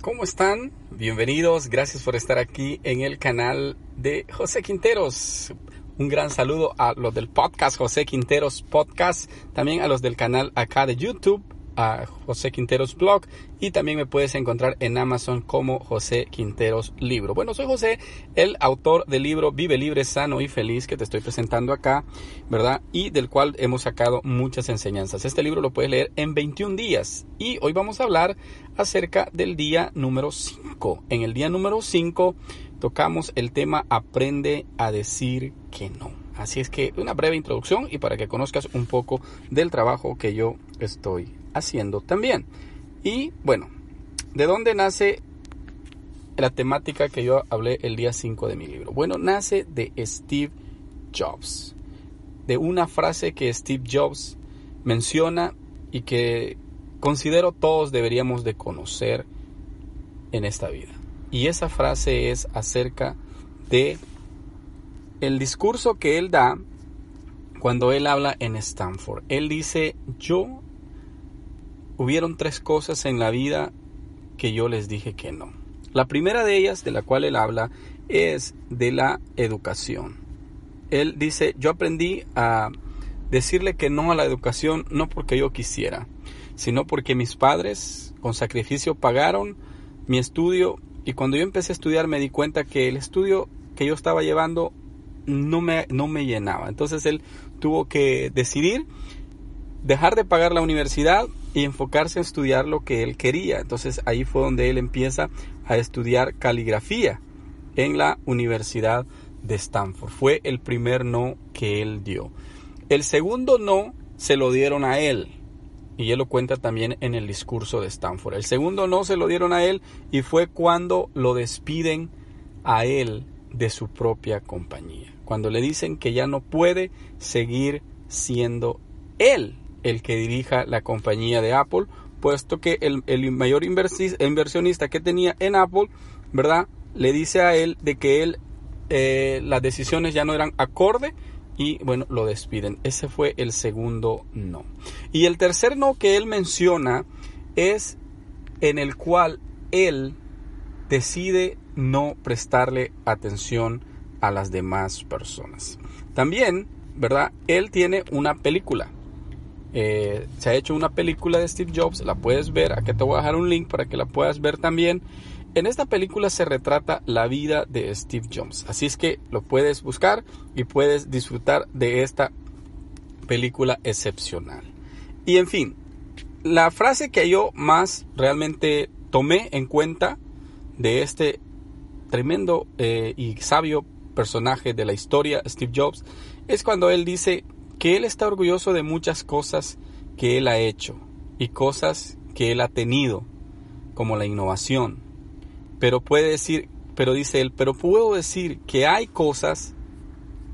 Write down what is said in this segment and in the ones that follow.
¿Cómo están? Bienvenidos, gracias por estar aquí en el canal de José Quinteros. Un gran saludo a los del podcast José Quinteros Podcast, también a los del canal acá de YouTube a José Quinteros Blog y también me puedes encontrar en Amazon como José Quinteros Libro. Bueno, soy José, el autor del libro Vive Libre, Sano y Feliz que te estoy presentando acá, ¿verdad? Y del cual hemos sacado muchas enseñanzas. Este libro lo puedes leer en 21 días y hoy vamos a hablar acerca del día número 5. En el día número 5 tocamos el tema Aprende a decir que no. Así es que una breve introducción y para que conozcas un poco del trabajo que yo estoy haciendo también. Y bueno, ¿de dónde nace la temática que yo hablé el día 5 de mi libro? Bueno, nace de Steve Jobs, de una frase que Steve Jobs menciona y que considero todos deberíamos de conocer en esta vida. Y esa frase es acerca de el discurso que él da cuando él habla en Stanford. Él dice, yo hubieron tres cosas en la vida que yo les dije que no. La primera de ellas, de la cual él habla, es de la educación. Él dice, yo aprendí a decirle que no a la educación no porque yo quisiera, sino porque mis padres con sacrificio pagaron mi estudio y cuando yo empecé a estudiar me di cuenta que el estudio que yo estaba llevando no me, no me llenaba. Entonces él tuvo que decidir dejar de pagar la universidad y enfocarse a estudiar lo que él quería. Entonces ahí fue donde él empieza a estudiar caligrafía en la Universidad de Stanford. Fue el primer no que él dio. El segundo no se lo dieron a él. Y él lo cuenta también en el discurso de Stanford. El segundo no se lo dieron a él y fue cuando lo despiden a él de su propia compañía. Cuando le dicen que ya no puede seguir siendo él el que dirija la compañía de Apple, puesto que el, mayor inversionista que tenía en Apple, ¿verdad? Le dice a él de que él, eh, las decisiones ya no eran acorde y bueno, lo despiden. Ese fue el segundo no. Y el tercer no que él menciona es en el cual él decide no prestarle atención a las demás personas. También, ¿verdad? Él tiene una película eh, se ha hecho una película de Steve Jobs, la puedes ver, aquí te voy a dejar un link para que la puedas ver también. En esta película se retrata la vida de Steve Jobs, así es que lo puedes buscar y puedes disfrutar de esta película excepcional. Y en fin, la frase que yo más realmente tomé en cuenta de este tremendo eh, y sabio personaje de la historia, Steve Jobs, es cuando él dice que él está orgulloso de muchas cosas que él ha hecho y cosas que él ha tenido, como la innovación. Pero puede decir, pero dice él, pero puedo decir que hay cosas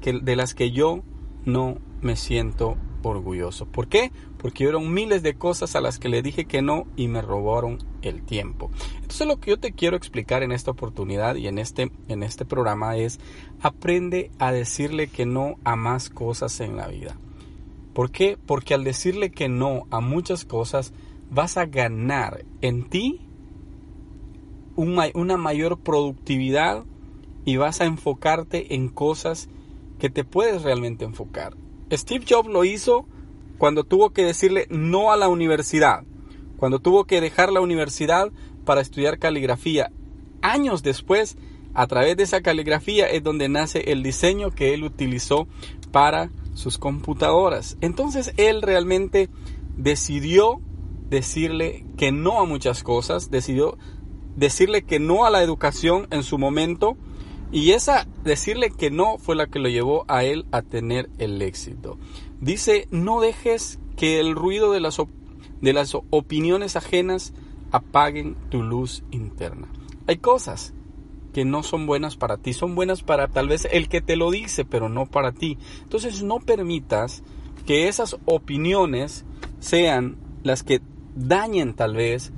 que, de las que yo no me siento orgulloso. ¿Por qué? Porque hubieron miles de cosas a las que le dije que no y me robaron el tiempo. Entonces lo que yo te quiero explicar en esta oportunidad y en este, en este programa es aprende a decirle que no a más cosas en la vida. ¿Por qué? Porque al decirle que no a muchas cosas vas a ganar en ti una mayor productividad y vas a enfocarte en cosas que te puedes realmente enfocar. Steve Jobs lo hizo cuando tuvo que decirle no a la universidad, cuando tuvo que dejar la universidad para estudiar caligrafía. Años después, a través de esa caligrafía es donde nace el diseño que él utilizó para sus computadoras. Entonces él realmente decidió decirle que no a muchas cosas, decidió decirle que no a la educación en su momento y esa decirle que no fue la que lo llevó a él a tener el éxito. Dice, no dejes que el ruido de las, de las opiniones ajenas apaguen tu luz interna. Hay cosas que no son buenas para ti, son buenas para tal vez el que te lo dice, pero no para ti. Entonces no permitas que esas opiniones sean las que dañen tal vez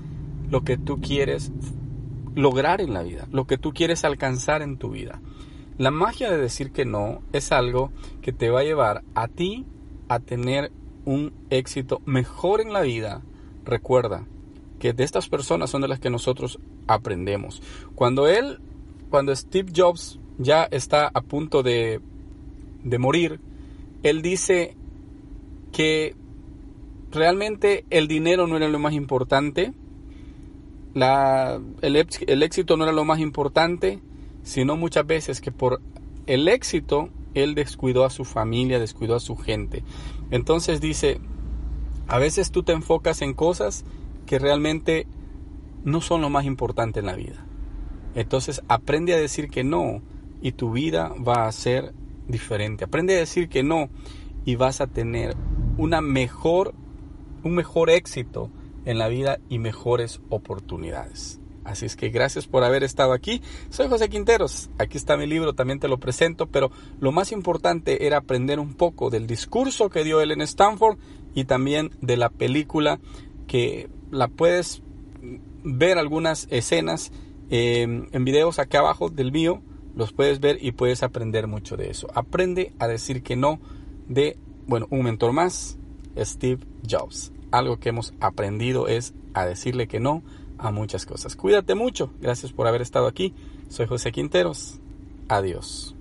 lo que tú quieres lograr en la vida, lo que tú quieres alcanzar en tu vida. La magia de decir que no es algo que te va a llevar a ti a tener un éxito mejor en la vida. Recuerda, que de estas personas son de las que nosotros aprendemos. Cuando él, cuando Steve Jobs ya está a punto de, de morir, él dice que realmente el dinero no era lo más importante, el, el éxito no era lo más importante, sino muchas veces que por el éxito él descuidó a su familia, descuidó a su gente. Entonces dice, a veces tú te enfocas en cosas que realmente no son lo más importante en la vida. Entonces aprende a decir que no y tu vida va a ser diferente. Aprende a decir que no y vas a tener una mejor, un mejor éxito en la vida y mejores oportunidades. Así es que gracias por haber estado aquí. Soy José Quinteros. Aquí está mi libro, también te lo presento, pero lo más importante era aprender un poco del discurso que dio él en Stanford y también de la película que la puedes ver algunas escenas em, en videos acá abajo del mío. Los puedes ver y puedes aprender mucho de eso. Aprende a decir que no de, bueno, un mentor más, Steve Jobs. Algo que hemos aprendido es a decirle que no a muchas cosas. Cuídate mucho. Gracias por haber estado aquí. Soy José Quinteros. Adiós.